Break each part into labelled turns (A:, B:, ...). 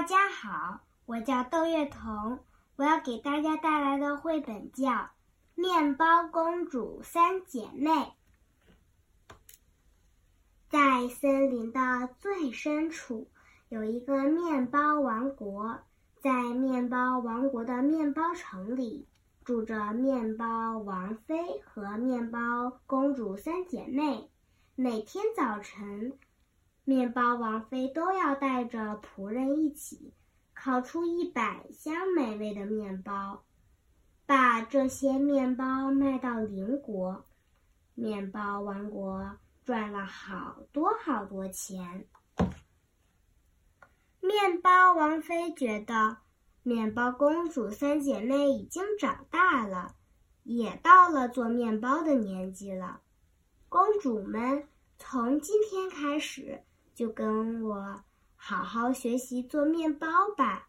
A: 大家好，我叫窦月彤，我要给大家带来的绘本叫《面包公主三姐妹》。在森林的最深处，有一个面包王国。在面包王国的面包城里，住着面包王妃和面包公主三姐妹。每天早晨。面包王妃都要带着仆人一起，烤出一百箱美味的面包，把这些面包卖到邻国。面包王国赚了好多好多钱。面包王妃觉得，面包公主三姐妹已经长大了，也到了做面包的年纪了。公主们，从今天开始。就跟我好好学习做面包吧。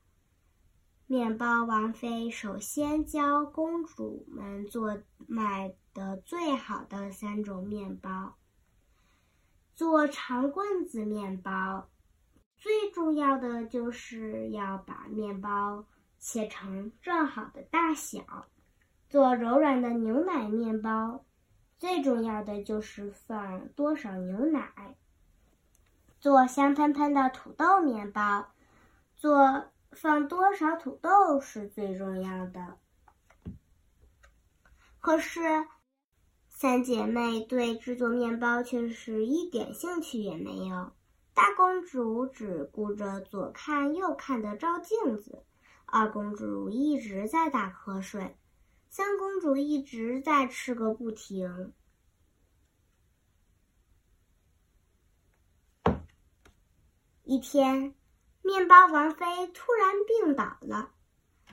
A: 面包王妃首先教公主们做卖的最好的三种面包：做长棍子面包，最重要的就是要把面包切成正好的大小；做柔软的牛奶面包，最重要的就是放多少牛奶。做香喷喷的土豆面包，做放多少土豆是最重要的。可是，三姐妹对制作面包却是一点兴趣也没有。大公主只顾着左看右看的照镜子，二公主一直在打瞌睡，三公主一直在吃个不停。一天，面包王妃突然病倒了。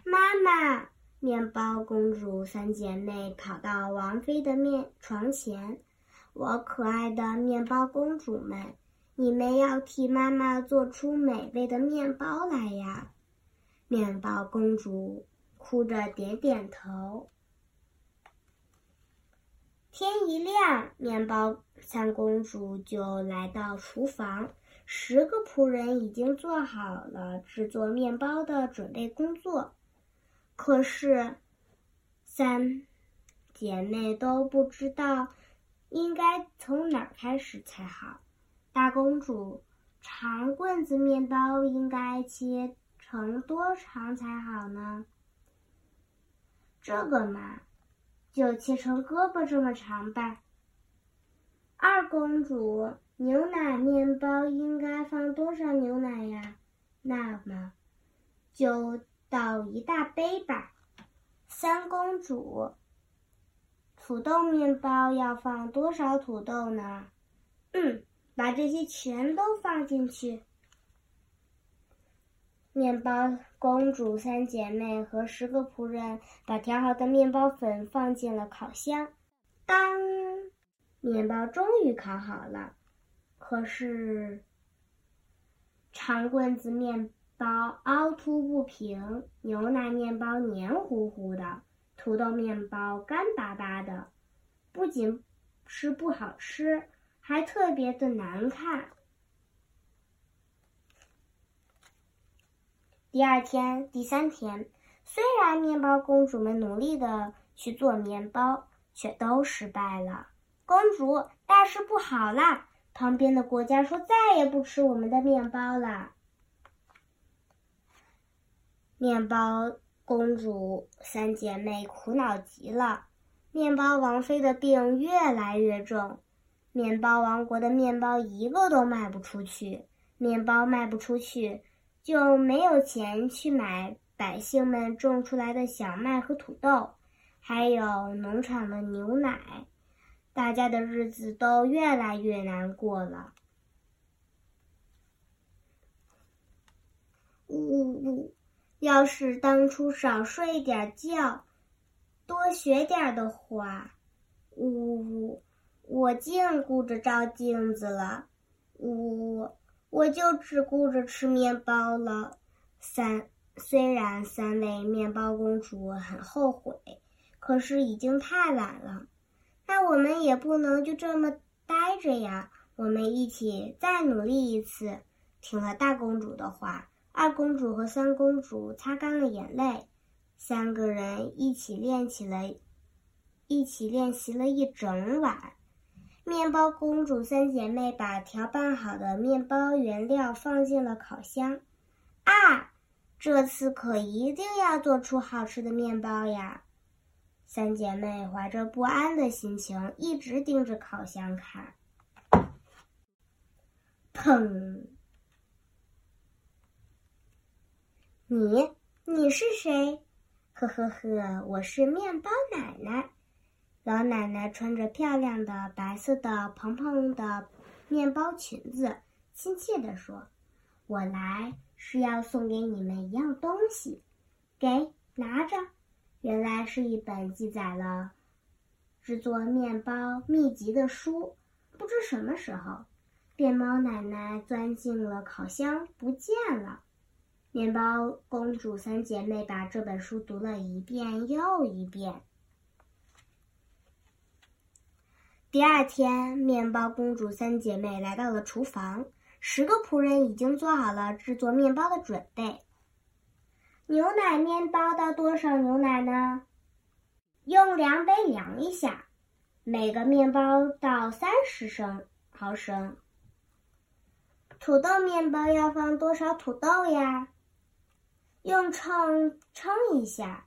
A: 妈妈，面包公主三姐妹跑到王妃的面床前：“我可爱的面包公主们，你们要替妈妈做出美味的面包来呀！”面包公主哭着点点头。天一亮，面包三公主就来到厨房。十个仆人已经做好了制作面包的准备工作，可是三姐妹都不知道应该从哪儿开始才好。大公主，长棍子面包应该切成多长才好呢？这个嘛，就切成胳膊这么长吧。二公主。牛奶面包应该放多少牛奶呀？那么，就倒一大杯吧。三公主，土豆面包要放多少土豆呢？嗯，把这些全都放进去。面包公主三姐妹和十个仆人把调好的面包粉放进了烤箱。当，面包终于烤好了。可是，长棍子面包凹凸不平，牛奶面包黏糊糊的，土豆面包干巴巴的，不仅是不好吃，还特别的难看。第二天、第三天，虽然面包公主们努力的去做面包，却都失败了。公主，大事不好啦！旁边的国家说：“再也不吃我们的面包了。”面包公主三姐妹苦恼极了。面包王妃的病越来越重，面包王国的面包一个都卖不出去。面包卖不出去，就没有钱去买百姓们种出来的小麦和土豆，还有农场的牛奶。大家的日子都越来越难过了。呜呜呜！要是当初少睡点觉，多学点的话，呜呜呜！我净顾着照镜子了，呜呜！我就只顾着吃面包了。三，虽然三位面包公主很后悔，可是已经太晚了。那我们也不能就这么待着呀！我们一起再努力一次。听了大公主的话，二公主和三公主擦干了眼泪，三个人一起练起了，一起练习了一整晚。面包公主三姐妹把调拌好的面包原料放进了烤箱。啊，这次可一定要做出好吃的面包呀！三姐妹怀着不安的心情，一直盯着烤箱看。砰！你，你是谁？呵呵呵，我是面包奶奶。老奶奶穿着漂亮的白色的蓬蓬的面包裙子，亲切地说：“我来是要送给你们一样东西，给拿着。原来是一本记载了制作面包秘籍的书。不知什么时候，面包奶奶钻进了烤箱，不见了。”面包公主三姐妹把这本书读了一遍又一遍。第二天，面包公主三姐妹来到了厨房，十个仆人已经做好了制作面包的准备。牛奶面包倒多少牛奶呢？用量杯量一下，每个面包倒三十升毫升。土豆面包要放多少土豆呀？用秤称一下，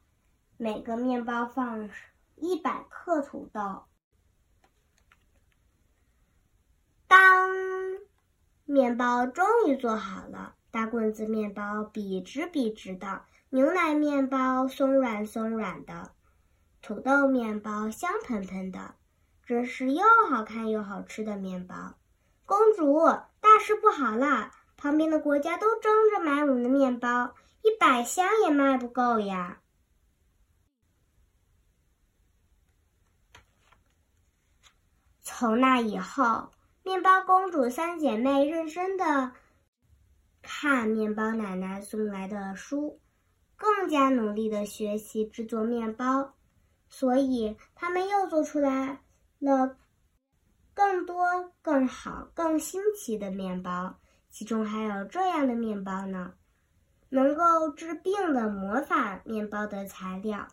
A: 每个面包放一百克土豆。当面包终于做好了，大棍子面包笔直笔直的，牛奶面包松软松软的，土豆面包香喷喷的，这是又好看又好吃的面包。公主，大事不好了！旁边的国家都争着买我们的面包。一百箱也卖不够呀！从那以后，面包公主三姐妹认真的看面包奶奶送来的书，更加努力的学习制作面包，所以他们又做出来了更多、更好、更新奇的面包，其中还有这样的面包呢。能够治病的魔法面包的材料，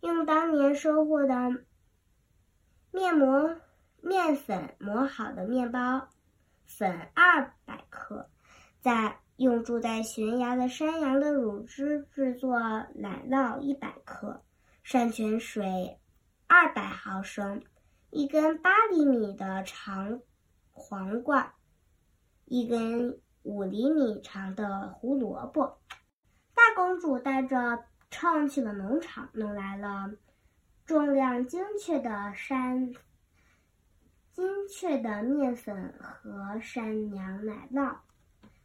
A: 用当年收获的面膜面粉磨好的面包粉二百克，在用住在悬崖的山羊的乳汁制作奶酪一百克，山泉水二百毫升，一根八厘米的长黄瓜，一根。五厘米长的胡萝卜，大公主带着秤去了农场，弄来了重量精确的山精确的面粉和山羊奶酪。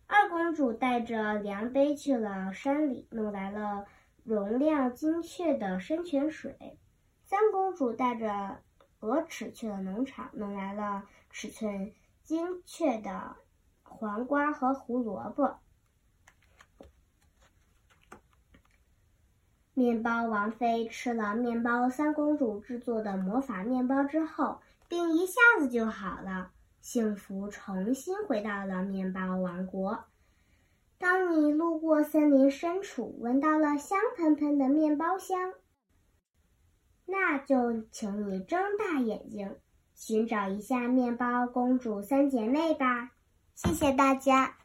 A: 二公主带着量杯去了山里，弄来了容量精确的山泉水。三公主带着鹅尺去了农场，弄来了尺寸精确的。黄瓜和胡萝卜。面包王妃吃了面包三公主制作的魔法面包之后，病一下子就好了，幸福重新回到了面包王国。当你路过森林深处，闻到了香喷喷的面包香，那就请你睁大眼睛，寻找一下面包公主三姐妹吧。谢谢大家。